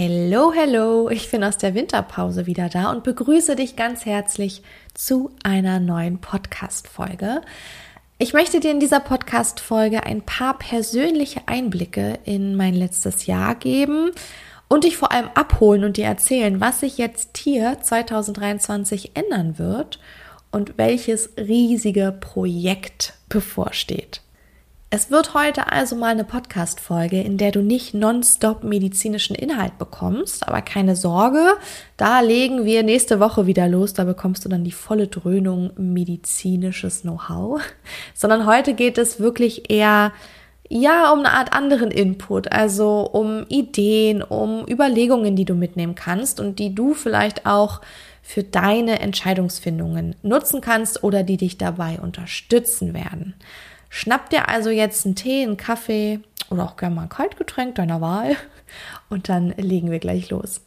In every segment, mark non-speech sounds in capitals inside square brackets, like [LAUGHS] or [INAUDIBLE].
Hello, hello, ich bin aus der Winterpause wieder da und begrüße dich ganz herzlich zu einer neuen Podcast-Folge. Ich möchte dir in dieser Podcast-Folge ein paar persönliche Einblicke in mein letztes Jahr geben und dich vor allem abholen und dir erzählen, was sich jetzt hier 2023 ändern wird und welches riesige Projekt bevorsteht. Es wird heute also mal eine Podcast-Folge, in der du nicht nonstop medizinischen Inhalt bekommst, aber keine Sorge, da legen wir nächste Woche wieder los, da bekommst du dann die volle Dröhnung medizinisches Know-how, [LAUGHS] sondern heute geht es wirklich eher ja, um eine Art anderen Input, also um Ideen, um Überlegungen, die du mitnehmen kannst und die du vielleicht auch für deine Entscheidungsfindungen nutzen kannst oder die dich dabei unterstützen werden. Schnapp dir also jetzt einen Tee, einen Kaffee oder auch gerne mal ein Kaltgetränk deiner Wahl [LAUGHS] und dann legen wir gleich los.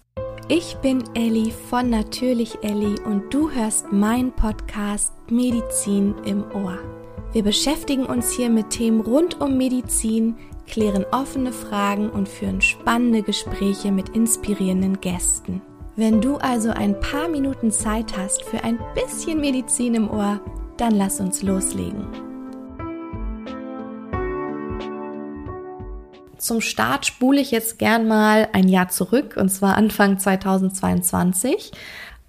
Ich bin Elli von Natürlich Elli und du hörst meinen Podcast Medizin im Ohr. Wir beschäftigen uns hier mit Themen rund um Medizin, klären offene Fragen und führen spannende Gespräche mit inspirierenden Gästen. Wenn du also ein paar Minuten Zeit hast für ein bisschen Medizin im Ohr, dann lass uns loslegen. Zum Start spule ich jetzt gern mal ein Jahr zurück, und zwar Anfang 2022.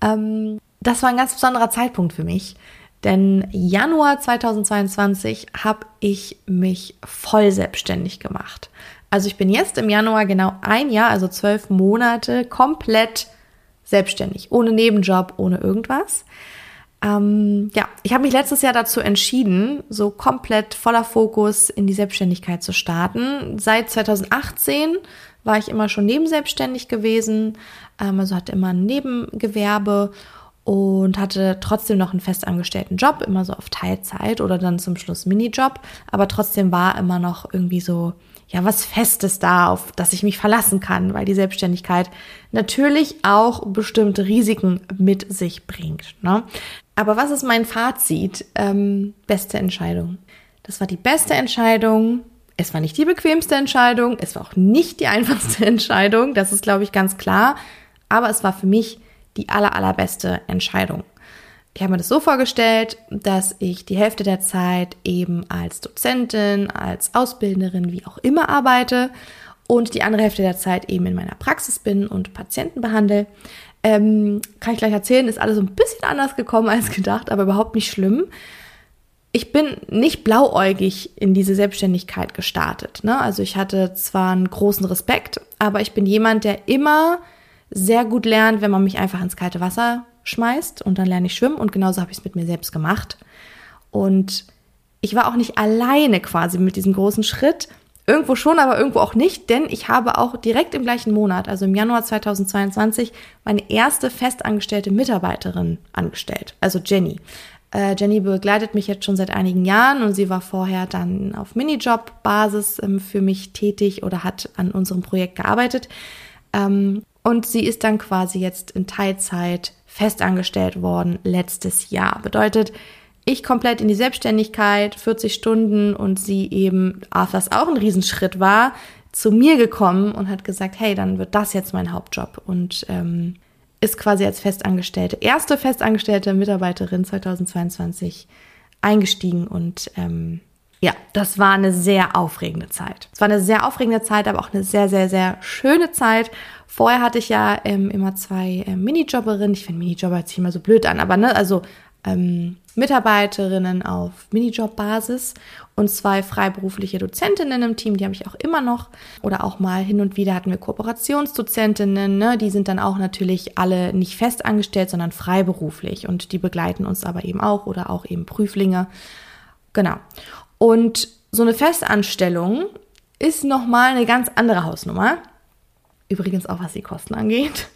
Ähm, das war ein ganz besonderer Zeitpunkt für mich, denn Januar 2022 habe ich mich voll selbstständig gemacht. Also ich bin jetzt im Januar genau ein Jahr, also zwölf Monate, komplett selbstständig, ohne Nebenjob, ohne irgendwas. Ähm, ja, ich habe mich letztes Jahr dazu entschieden, so komplett voller Fokus in die Selbstständigkeit zu starten. Seit 2018 war ich immer schon nebenselbstständig gewesen, ähm, also hatte immer ein Nebengewerbe und hatte trotzdem noch einen festangestellten Job, immer so auf Teilzeit oder dann zum Schluss Minijob, aber trotzdem war immer noch irgendwie so ja was Festes da, auf das ich mich verlassen kann, weil die Selbstständigkeit natürlich auch bestimmte Risiken mit sich bringt. Ne? Aber was ist mein Fazit? Ähm, beste Entscheidung. Das war die beste Entscheidung. Es war nicht die bequemste Entscheidung. Es war auch nicht die [LAUGHS] einfachste Entscheidung. Das ist, glaube ich, ganz klar. Aber es war für mich die aller, allerbeste Entscheidung. Ich habe mir das so vorgestellt, dass ich die Hälfte der Zeit eben als Dozentin, als Ausbilderin, wie auch immer arbeite und die andere Hälfte der Zeit eben in meiner Praxis bin und Patienten behandle. Ähm, kann ich gleich erzählen, ist alles ein bisschen anders gekommen als gedacht, aber überhaupt nicht schlimm. Ich bin nicht blauäugig in diese Selbstständigkeit gestartet. Ne? Also ich hatte zwar einen großen Respekt, aber ich bin jemand, der immer sehr gut lernt, wenn man mich einfach ins kalte Wasser schmeißt und dann lerne ich schwimmen und genauso habe ich es mit mir selbst gemacht. Und ich war auch nicht alleine quasi mit diesem großen Schritt. Irgendwo schon, aber irgendwo auch nicht, denn ich habe auch direkt im gleichen Monat, also im Januar 2022, meine erste festangestellte Mitarbeiterin angestellt, also Jenny. Äh, Jenny begleitet mich jetzt schon seit einigen Jahren und sie war vorher dann auf Minijob-Basis ähm, für mich tätig oder hat an unserem Projekt gearbeitet. Ähm, und sie ist dann quasi jetzt in Teilzeit festangestellt worden letztes Jahr. Bedeutet, ich komplett in die Selbstständigkeit, 40 Stunden und sie eben, was auch ein Riesenschritt war, zu mir gekommen und hat gesagt, hey, dann wird das jetzt mein Hauptjob und ähm, ist quasi als festangestellte, erste festangestellte Mitarbeiterin 2022 eingestiegen und ähm, ja, das war eine sehr aufregende Zeit. Es war eine sehr aufregende Zeit, aber auch eine sehr, sehr, sehr schöne Zeit. Vorher hatte ich ja ähm, immer zwei äh, Minijobberinnen. Ich finde Minijobber jetzt nicht immer so blöd an, aber ne, also ähm, Mitarbeiterinnen auf Minijob-Basis und zwei freiberufliche Dozentinnen im Team, die habe ich auch immer noch. Oder auch mal hin und wieder hatten wir Kooperationsdozentinnen, ne? die sind dann auch natürlich alle nicht fest angestellt, sondern freiberuflich und die begleiten uns aber eben auch oder auch eben Prüflinge. Genau. Und so eine Festanstellung ist nochmal eine ganz andere Hausnummer. Übrigens auch was die Kosten angeht.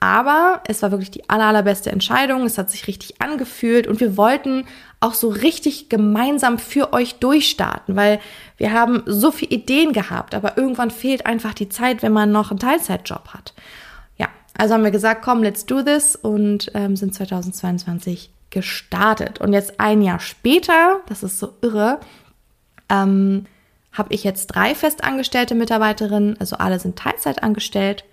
Aber es war wirklich die aller, allerbeste Entscheidung. Es hat sich richtig angefühlt und wir wollten auch so richtig gemeinsam für euch durchstarten, weil wir haben so viele Ideen gehabt, aber irgendwann fehlt einfach die Zeit, wenn man noch einen Teilzeitjob hat. Ja, also haben wir gesagt, komm, let's do this und ähm, sind 2022 gestartet. Und jetzt ein Jahr später, das ist so irre, ähm, habe ich jetzt drei festangestellte Mitarbeiterinnen, also alle sind Teilzeit angestellt,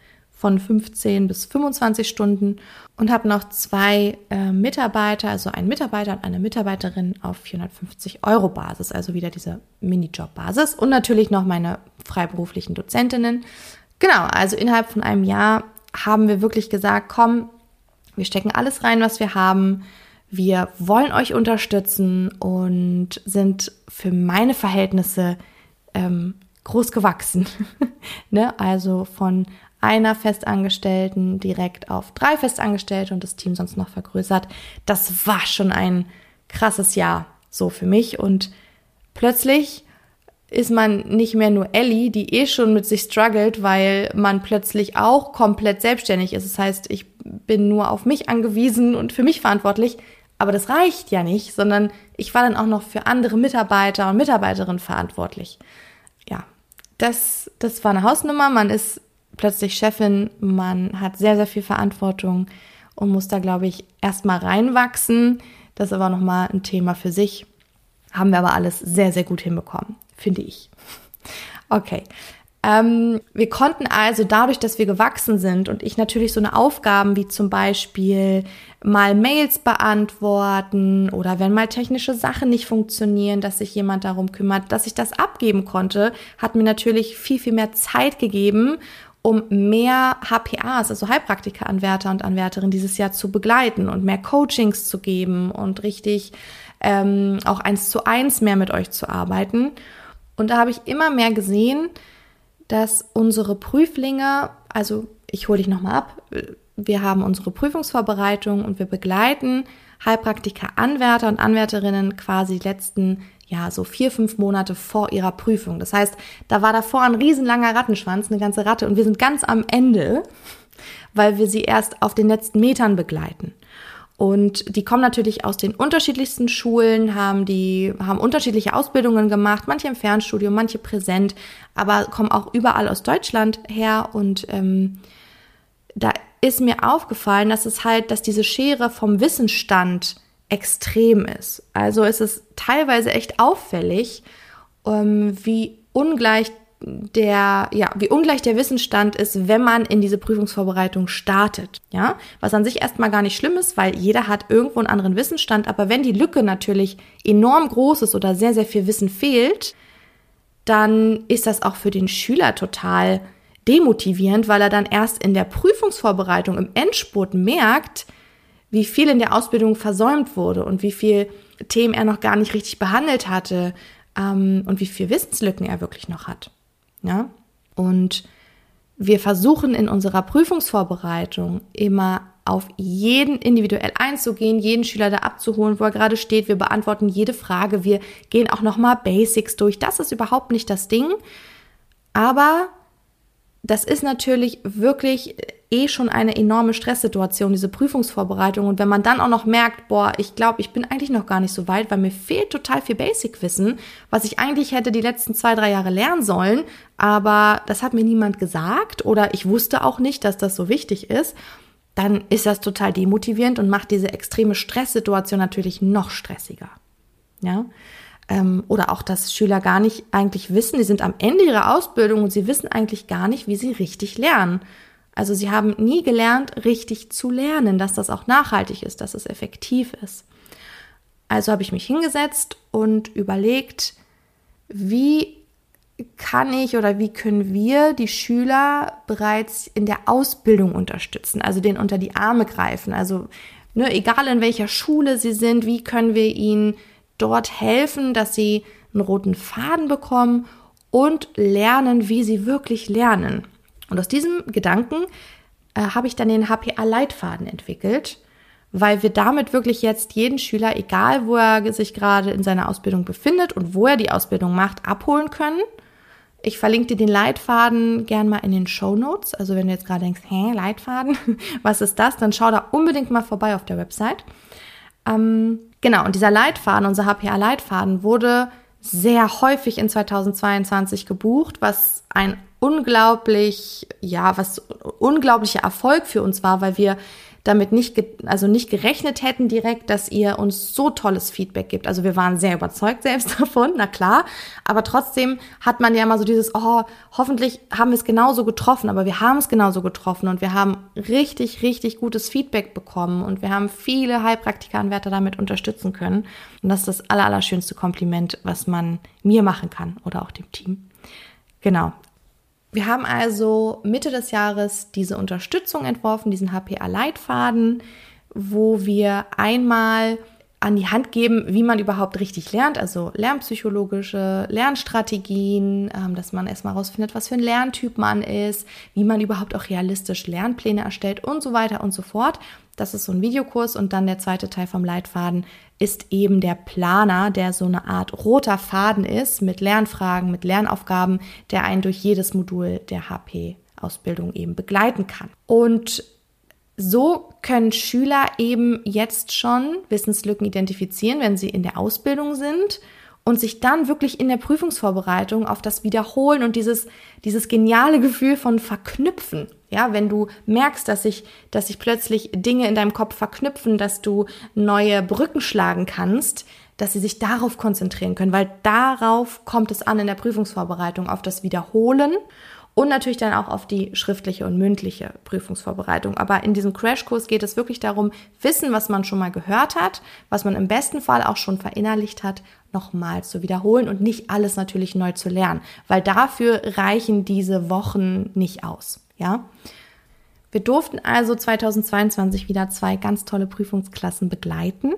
von 15 bis 25 Stunden und habe noch zwei äh, Mitarbeiter, also einen Mitarbeiter und eine Mitarbeiterin auf 450 Euro Basis, also wieder diese Minijob-Basis und natürlich noch meine freiberuflichen Dozentinnen. Genau, also innerhalb von einem Jahr haben wir wirklich gesagt, komm, wir stecken alles rein, was wir haben. Wir wollen euch unterstützen und sind für meine Verhältnisse ähm, groß gewachsen. [LAUGHS] ne? Also von einer Festangestellten direkt auf drei Festangestellte und das Team sonst noch vergrößert. Das war schon ein krasses Jahr so für mich und plötzlich ist man nicht mehr nur Ellie, die eh schon mit sich struggelt, weil man plötzlich auch komplett selbstständig ist. Das heißt, ich bin nur auf mich angewiesen und für mich verantwortlich. Aber das reicht ja nicht, sondern ich war dann auch noch für andere Mitarbeiter und Mitarbeiterinnen verantwortlich. Ja, das, das war eine Hausnummer. Man ist plötzlich Chefin, man hat sehr, sehr viel Verantwortung und muss da, glaube ich, erstmal reinwachsen. Das ist aber nochmal ein Thema für sich. Haben wir aber alles sehr, sehr gut hinbekommen, finde ich. Okay. Ähm, wir konnten also dadurch, dass wir gewachsen sind und ich natürlich so eine Aufgaben wie zum Beispiel mal Mails beantworten oder wenn mal technische Sachen nicht funktionieren, dass sich jemand darum kümmert, dass ich das abgeben konnte, hat mir natürlich viel, viel mehr Zeit gegeben um mehr HPAs, also Heilpraktiker-Anwärter und Anwärterinnen dieses Jahr zu begleiten und mehr Coachings zu geben und richtig ähm, auch eins zu eins mehr mit euch zu arbeiten. Und da habe ich immer mehr gesehen, dass unsere Prüflinge, also ich hole dich nochmal ab, wir haben unsere Prüfungsvorbereitung und wir begleiten Heilpraktiker, Anwärter und Anwärterinnen quasi die letzten ja, so vier, fünf Monate vor ihrer Prüfung. Das heißt, da war davor ein riesenlanger Rattenschwanz, eine ganze Ratte und wir sind ganz am Ende, weil wir sie erst auf den letzten Metern begleiten. Und die kommen natürlich aus den unterschiedlichsten Schulen, haben die, haben unterschiedliche Ausbildungen gemacht, manche im Fernstudium, manche präsent, aber kommen auch überall aus Deutschland her und ähm, da ist mir aufgefallen, dass es halt, dass diese Schere vom Wissensstand extrem ist. Also es ist teilweise echt auffällig, ähm, wie ungleich der, ja, wie ungleich der Wissensstand ist, wenn man in diese Prüfungsvorbereitung startet. Ja, was an sich erstmal gar nicht schlimm ist, weil jeder hat irgendwo einen anderen Wissensstand. Aber wenn die Lücke natürlich enorm groß ist oder sehr, sehr viel Wissen fehlt, dann ist das auch für den Schüler total demotivierend, weil er dann erst in der Prüfungsvorbereitung im Endspurt merkt, wie viel in der Ausbildung versäumt wurde und wie viel Themen er noch gar nicht richtig behandelt hatte ähm, und wie viel Wissenslücken er wirklich noch hat. Ja? Und wir versuchen in unserer Prüfungsvorbereitung immer auf jeden individuell einzugehen, jeden Schüler da abzuholen, wo er gerade steht. Wir beantworten jede Frage. Wir gehen auch nochmal Basics durch. Das ist überhaupt nicht das Ding. Aber das ist natürlich wirklich eh schon eine enorme Stresssituation, diese Prüfungsvorbereitung. Und wenn man dann auch noch merkt, boah, ich glaube, ich bin eigentlich noch gar nicht so weit, weil mir fehlt total viel Basic-Wissen, was ich eigentlich hätte die letzten zwei, drei Jahre lernen sollen, aber das hat mir niemand gesagt oder ich wusste auch nicht, dass das so wichtig ist, dann ist das total demotivierend und macht diese extreme Stresssituation natürlich noch stressiger. Ja, ähm, oder auch, dass Schüler gar nicht eigentlich wissen, die sind am Ende ihrer Ausbildung und sie wissen eigentlich gar nicht, wie sie richtig lernen. Also sie haben nie gelernt, richtig zu lernen, dass das auch nachhaltig ist, dass es effektiv ist. Also habe ich mich hingesetzt und überlegt, wie kann ich oder wie können wir die Schüler bereits in der Ausbildung unterstützen, also denen unter die Arme greifen. Also ne, egal in welcher Schule sie sind, wie können wir ihnen dort helfen, dass sie einen roten Faden bekommen und lernen, wie sie wirklich lernen. Und aus diesem Gedanken äh, habe ich dann den HPA-Leitfaden entwickelt, weil wir damit wirklich jetzt jeden Schüler, egal wo er sich gerade in seiner Ausbildung befindet und wo er die Ausbildung macht, abholen können. Ich verlinke dir den Leitfaden gern mal in den Show Notes. Also wenn du jetzt gerade denkst, hä, Leitfaden, [LAUGHS] was ist das? Dann schau da unbedingt mal vorbei auf der Website. Ähm, genau, und dieser Leitfaden, unser HPA-Leitfaden, wurde sehr häufig in 2022 gebucht, was ein unglaublich, ja, was unglaublicher Erfolg für uns war, weil wir damit nicht, also nicht gerechnet hätten direkt, dass ihr uns so tolles Feedback gibt. Also wir waren sehr überzeugt selbst [LAUGHS] davon, na klar. Aber trotzdem hat man ja immer so dieses, oh, hoffentlich haben wir es genauso getroffen. Aber wir haben es genauso getroffen und wir haben richtig, richtig gutes Feedback bekommen und wir haben viele Heilpraktikeranwärter damit unterstützen können. Und das ist das allerallerschönste Kompliment, was man mir machen kann oder auch dem Team. Genau. Wir haben also Mitte des Jahres diese Unterstützung entworfen, diesen HPA-Leitfaden, wo wir einmal an die Hand geben, wie man überhaupt richtig lernt, also lernpsychologische Lernstrategien, ähm, dass man erstmal herausfindet, was für ein Lerntyp man ist, wie man überhaupt auch realistisch Lernpläne erstellt und so weiter und so fort. Das ist so ein Videokurs und dann der zweite Teil vom Leitfaden ist eben der Planer, der so eine Art roter Faden ist mit Lernfragen, mit Lernaufgaben, der einen durch jedes Modul der HP-Ausbildung eben begleiten kann. Und so können Schüler eben jetzt schon Wissenslücken identifizieren, wenn sie in der Ausbildung sind und sich dann wirklich in der Prüfungsvorbereitung auf das Wiederholen und dieses, dieses geniale Gefühl von Verknüpfen. Ja, wenn du merkst, dass sich, dass sich plötzlich Dinge in deinem Kopf verknüpfen, dass du neue Brücken schlagen kannst, dass sie sich darauf konzentrieren können, weil darauf kommt es an in der Prüfungsvorbereitung, auf das Wiederholen und natürlich dann auch auf die schriftliche und mündliche Prüfungsvorbereitung. Aber in diesem Crashkurs geht es wirklich darum, Wissen, was man schon mal gehört hat, was man im besten Fall auch schon verinnerlicht hat, nochmal zu wiederholen und nicht alles natürlich neu zu lernen, weil dafür reichen diese Wochen nicht aus, ja? Wir durften also 2022 wieder zwei ganz tolle Prüfungsklassen begleiten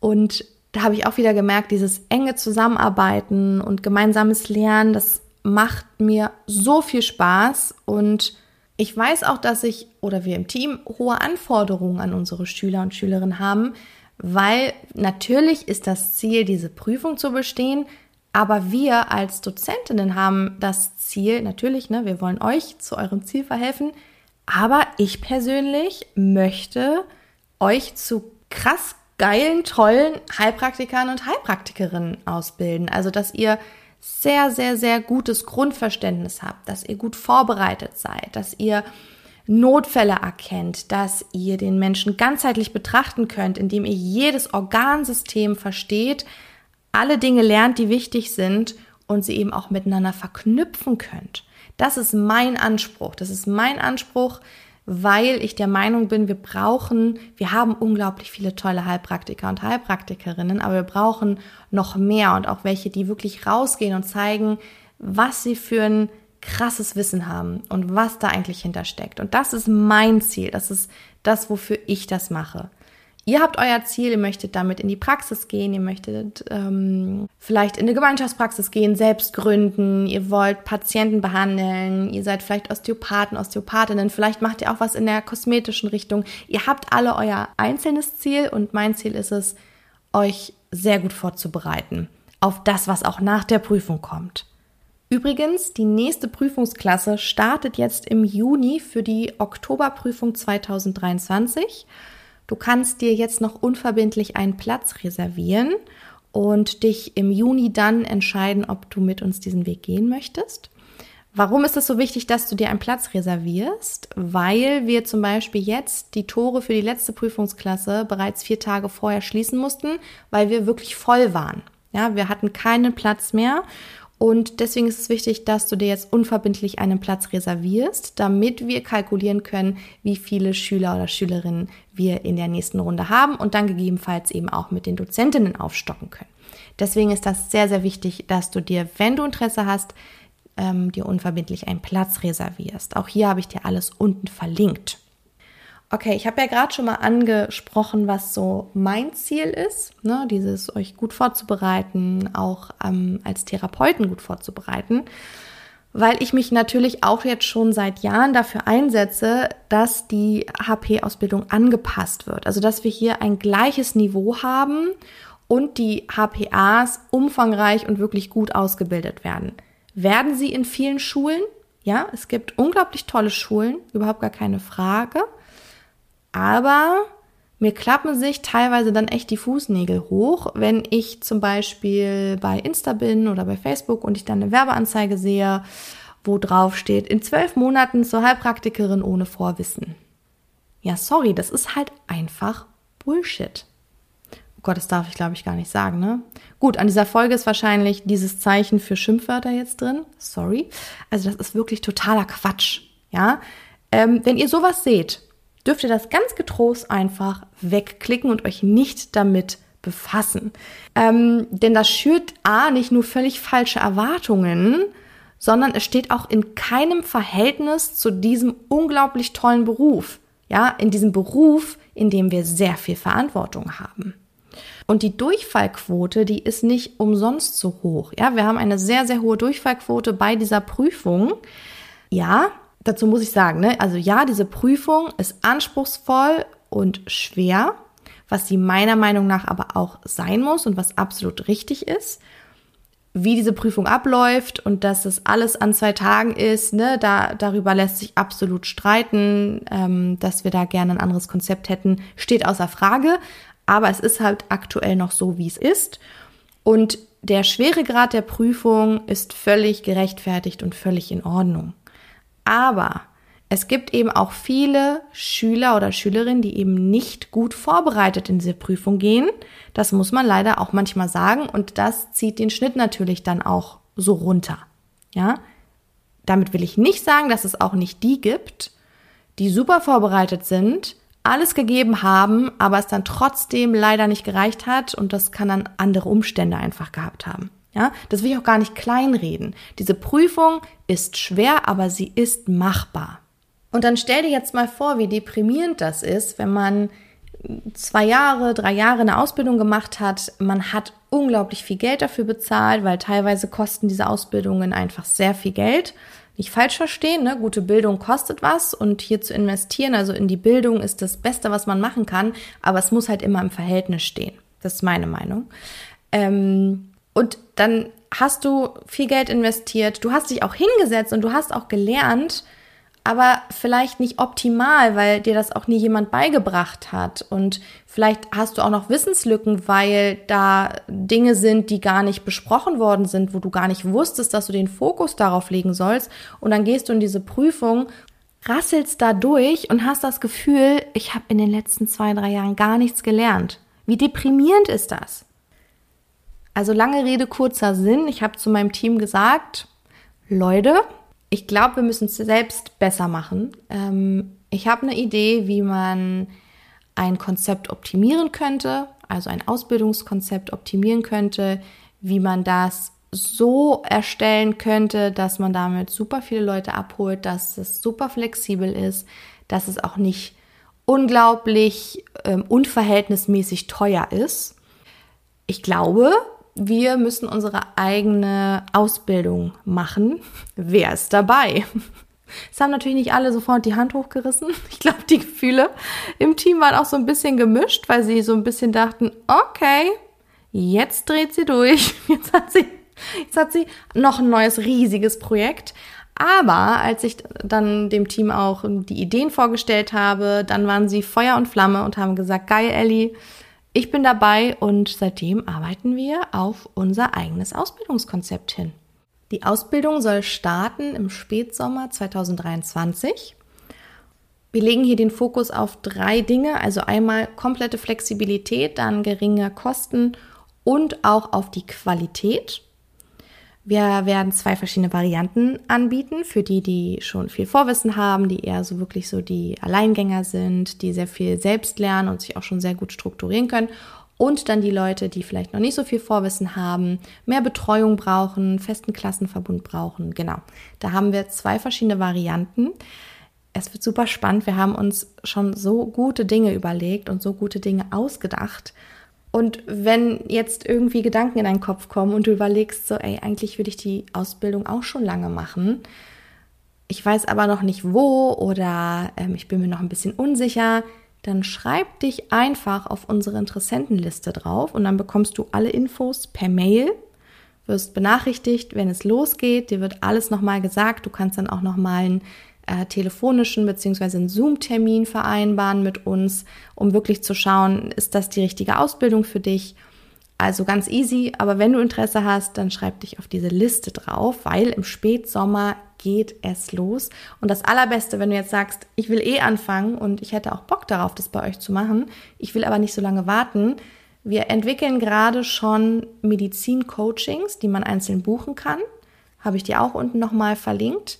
und da habe ich auch wieder gemerkt, dieses enge Zusammenarbeiten und gemeinsames Lernen, das macht mir so viel Spaß und ich weiß auch, dass ich oder wir im Team hohe Anforderungen an unsere Schüler und Schülerinnen haben, weil natürlich ist das Ziel, diese Prüfung zu bestehen, aber wir als Dozentinnen haben das Ziel, natürlich, ne, wir wollen euch zu eurem Ziel verhelfen, aber ich persönlich möchte euch zu krass geilen, tollen Heilpraktikern und Heilpraktikerinnen ausbilden. Also, dass ihr sehr, sehr, sehr gutes Grundverständnis habt, dass ihr gut vorbereitet seid, dass ihr Notfälle erkennt, dass ihr den Menschen ganzheitlich betrachten könnt, indem ihr jedes Organsystem versteht, alle Dinge lernt, die wichtig sind und sie eben auch miteinander verknüpfen könnt. Das ist mein Anspruch. Das ist mein Anspruch, weil ich der Meinung bin, wir brauchen, wir haben unglaublich viele tolle Heilpraktiker und Heilpraktikerinnen, aber wir brauchen noch mehr und auch welche, die wirklich rausgehen und zeigen, was sie für ein krasses Wissen haben und was da eigentlich hintersteckt. Und das ist mein Ziel. Das ist das, wofür ich das mache. Ihr habt euer Ziel, ihr möchtet damit in die Praxis gehen, ihr möchtet ähm, vielleicht in eine Gemeinschaftspraxis gehen, selbst gründen, ihr wollt Patienten behandeln, ihr seid vielleicht Osteopathen, Osteopathinnen, vielleicht macht ihr auch was in der kosmetischen Richtung. Ihr habt alle euer einzelnes Ziel und mein Ziel ist es, euch sehr gut vorzubereiten auf das, was auch nach der Prüfung kommt. Übrigens, die nächste Prüfungsklasse startet jetzt im Juni für die Oktoberprüfung 2023. Du kannst dir jetzt noch unverbindlich einen Platz reservieren und dich im Juni dann entscheiden, ob du mit uns diesen Weg gehen möchtest. Warum ist es so wichtig, dass du dir einen Platz reservierst? Weil wir zum Beispiel jetzt die Tore für die letzte Prüfungsklasse bereits vier Tage vorher schließen mussten, weil wir wirklich voll waren. Ja, wir hatten keinen Platz mehr und deswegen ist es wichtig, dass du dir jetzt unverbindlich einen Platz reservierst, damit wir kalkulieren können, wie viele Schüler oder Schülerinnen wir in der nächsten Runde haben und dann gegebenenfalls eben auch mit den Dozentinnen aufstocken können. Deswegen ist das sehr, sehr wichtig, dass du dir, wenn du Interesse hast, ähm, dir unverbindlich einen Platz reservierst. Auch hier habe ich dir alles unten verlinkt. Okay, ich habe ja gerade schon mal angesprochen, was so mein Ziel ist, ne? dieses euch gut vorzubereiten, auch ähm, als Therapeuten gut vorzubereiten, weil ich mich natürlich auch jetzt schon seit Jahren dafür einsetze, dass die HP-Ausbildung angepasst wird. Also dass wir hier ein gleiches Niveau haben und die HPAs umfangreich und wirklich gut ausgebildet werden. Werden sie in vielen Schulen? Ja, es gibt unglaublich tolle Schulen, überhaupt gar keine Frage. Aber mir klappen sich teilweise dann echt die Fußnägel hoch, wenn ich zum Beispiel bei Insta bin oder bei Facebook und ich dann eine Werbeanzeige sehe, wo drauf steht, in zwölf Monaten zur Heilpraktikerin ohne Vorwissen. Ja, sorry, das ist halt einfach Bullshit. Oh Gott, das darf ich glaube ich gar nicht sagen, ne? Gut, an dieser Folge ist wahrscheinlich dieses Zeichen für Schimpfwörter jetzt drin. Sorry. Also das ist wirklich totaler Quatsch, ja? Ähm, wenn ihr sowas seht, dürft ihr das ganz getrost einfach wegklicken und euch nicht damit befassen. Ähm, denn das schürt A nicht nur völlig falsche Erwartungen, sondern es steht auch in keinem Verhältnis zu diesem unglaublich tollen Beruf. Ja, in diesem Beruf, in dem wir sehr viel Verantwortung haben. Und die Durchfallquote, die ist nicht umsonst so hoch. Ja, wir haben eine sehr, sehr hohe Durchfallquote bei dieser Prüfung. Ja, dazu muss ich sagen, ne, also ja, diese Prüfung ist anspruchsvoll und schwer, was sie meiner Meinung nach aber auch sein muss und was absolut richtig ist wie diese Prüfung abläuft und dass es alles an zwei Tagen ist, ne, da, darüber lässt sich absolut streiten, ähm, dass wir da gerne ein anderes Konzept hätten, steht außer Frage. Aber es ist halt aktuell noch so, wie es ist. Und der Schweregrad der Prüfung ist völlig gerechtfertigt und völlig in Ordnung. Aber es gibt eben auch viele Schüler oder Schülerinnen, die eben nicht gut vorbereitet in diese Prüfung gehen. Das muss man leider auch manchmal sagen und das zieht den Schnitt natürlich dann auch so runter. Ja? Damit will ich nicht sagen, dass es auch nicht die gibt, die super vorbereitet sind, alles gegeben haben, aber es dann trotzdem leider nicht gereicht hat und das kann dann andere Umstände einfach gehabt haben. Ja, das will ich auch gar nicht kleinreden. Diese Prüfung ist schwer, aber sie ist machbar. Und dann stell dir jetzt mal vor, wie deprimierend das ist, wenn man zwei Jahre, drei Jahre eine Ausbildung gemacht hat. Man hat unglaublich viel Geld dafür bezahlt, weil teilweise kosten diese Ausbildungen einfach sehr viel Geld. Nicht falsch verstehen, ne? gute Bildung kostet was und hier zu investieren, also in die Bildung ist das Beste, was man machen kann, aber es muss halt immer im Verhältnis stehen. Das ist meine Meinung. Ähm, und dann hast du viel Geld investiert, du hast dich auch hingesetzt und du hast auch gelernt, aber vielleicht nicht optimal, weil dir das auch nie jemand beigebracht hat. Und vielleicht hast du auch noch Wissenslücken, weil da Dinge sind, die gar nicht besprochen worden sind, wo du gar nicht wusstest, dass du den Fokus darauf legen sollst. Und dann gehst du in diese Prüfung, rasselst da durch und hast das Gefühl, ich habe in den letzten zwei, drei Jahren gar nichts gelernt. Wie deprimierend ist das? Also lange Rede, kurzer Sinn. Ich habe zu meinem Team gesagt, Leute, ich glaube, wir müssen es selbst besser machen. Ähm, ich habe eine Idee, wie man ein Konzept optimieren könnte, also ein Ausbildungskonzept optimieren könnte, wie man das so erstellen könnte, dass man damit super viele Leute abholt, dass es super flexibel ist, dass es auch nicht unglaublich ähm, unverhältnismäßig teuer ist. Ich glaube, wir müssen unsere eigene Ausbildung machen. Wer ist dabei? Es haben natürlich nicht alle sofort die Hand hochgerissen. [LAUGHS] Ich glaube, die Gefühle im Team waren auch so ein bisschen gemischt, weil sie so ein bisschen dachten, okay, jetzt dreht sie durch. [LAUGHS] Jetzt hat sie, jetzt hat sie noch ein neues riesiges Projekt. Aber als ich dann dem Team auch die Ideen vorgestellt habe, dann waren sie Feuer und Flamme und haben gesagt, geil, Ellie, ich bin dabei und seitdem arbeiten wir auf unser eigenes Ausbildungskonzept hin. Die Ausbildung soll starten im Spätsommer 2023. Wir legen hier den Fokus auf drei Dinge, also einmal komplette Flexibilität, dann geringe Kosten und auch auf die Qualität. Wir werden zwei verschiedene Varianten anbieten für die, die schon viel Vorwissen haben, die eher so wirklich so die Alleingänger sind, die sehr viel selbst lernen und sich auch schon sehr gut strukturieren können. Und dann die Leute, die vielleicht noch nicht so viel Vorwissen haben, mehr Betreuung brauchen, festen Klassenverbund brauchen. Genau. Da haben wir zwei verschiedene Varianten. Es wird super spannend. Wir haben uns schon so gute Dinge überlegt und so gute Dinge ausgedacht. Und wenn jetzt irgendwie Gedanken in deinen Kopf kommen und du überlegst so, ey, eigentlich würde ich die Ausbildung auch schon lange machen, ich weiß aber noch nicht wo oder ähm, ich bin mir noch ein bisschen unsicher, dann schreib dich einfach auf unsere Interessentenliste drauf und dann bekommst du alle Infos per Mail, wirst benachrichtigt, wenn es losgeht, dir wird alles nochmal gesagt, du kannst dann auch nochmal ein äh, telefonischen beziehungsweise einen Zoom-Termin vereinbaren mit uns, um wirklich zu schauen, ist das die richtige Ausbildung für dich? Also ganz easy, aber wenn du Interesse hast, dann schreib dich auf diese Liste drauf, weil im Spätsommer geht es los. Und das Allerbeste, wenn du jetzt sagst, ich will eh anfangen und ich hätte auch Bock darauf, das bei euch zu machen, ich will aber nicht so lange warten. Wir entwickeln gerade schon Medizin-Coachings, die man einzeln buchen kann. Habe ich dir auch unten nochmal verlinkt.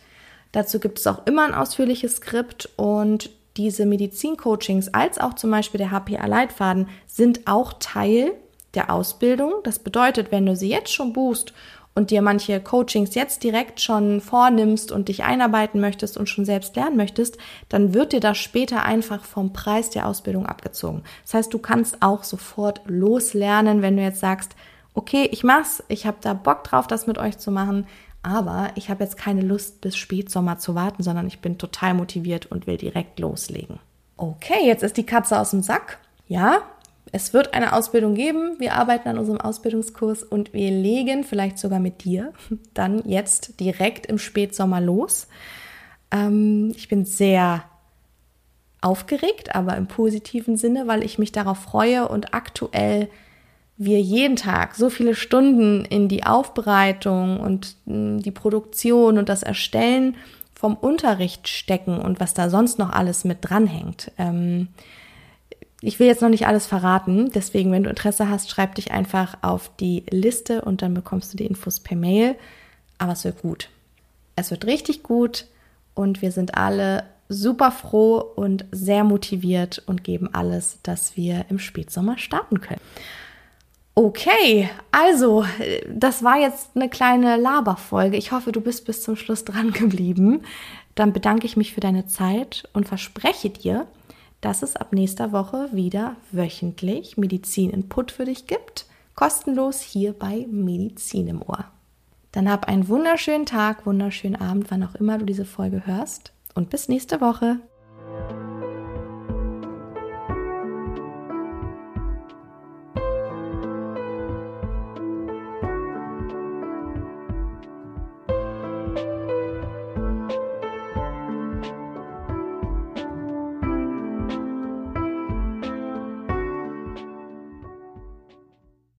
Dazu gibt es auch immer ein ausführliches Skript und diese Medizin-Coachings als auch zum Beispiel der HPA-Leitfaden sind auch Teil der Ausbildung. Das bedeutet, wenn du sie jetzt schon buchst und dir manche Coachings jetzt direkt schon vornimmst und dich einarbeiten möchtest und schon selbst lernen möchtest, dann wird dir das später einfach vom Preis der Ausbildung abgezogen. Das heißt, du kannst auch sofort loslernen, wenn du jetzt sagst, okay, ich mach's, ich habe da Bock drauf, das mit euch zu machen, aber ich habe jetzt keine Lust bis Spätsommer zu warten, sondern ich bin total motiviert und will direkt loslegen. Okay, jetzt ist die Katze aus dem Sack. Ja, es wird eine Ausbildung geben. Wir arbeiten an unserem Ausbildungskurs und wir legen vielleicht sogar mit dir [LAUGHS] dann jetzt direkt im Spätsommer los. Ähm, ich bin sehr aufgeregt, aber im positiven Sinne, weil ich mich darauf freue und aktuell wir jeden Tag so viele Stunden in die Aufbereitung und hm, die Produktion und das Erstellen vom Unterricht stecken und was da sonst noch alles mit dranhängt. Ähm, ich will jetzt noch nicht alles verraten, deswegen, wenn du Interesse hast, schreib dich einfach auf die Liste und dann bekommst du die Infos per Mail. Aber es wird gut. Es wird richtig gut und wir sind alle super froh und sehr motiviert und geben alles, dass wir im Spätsommer starten können. Okay, also, das war jetzt eine kleine Laberfolge. Ich hoffe, du bist bis zum Schluss dran geblieben. Dann bedanke ich mich für deine Zeit und verspreche dir, dass es ab nächster Woche wieder wöchentlich Medizin-Input für dich gibt. Kostenlos hier bei Medizin im Ohr. Dann hab einen wunderschönen Tag, wunderschönen Abend, wann auch immer du diese Folge hörst. Und bis nächste Woche.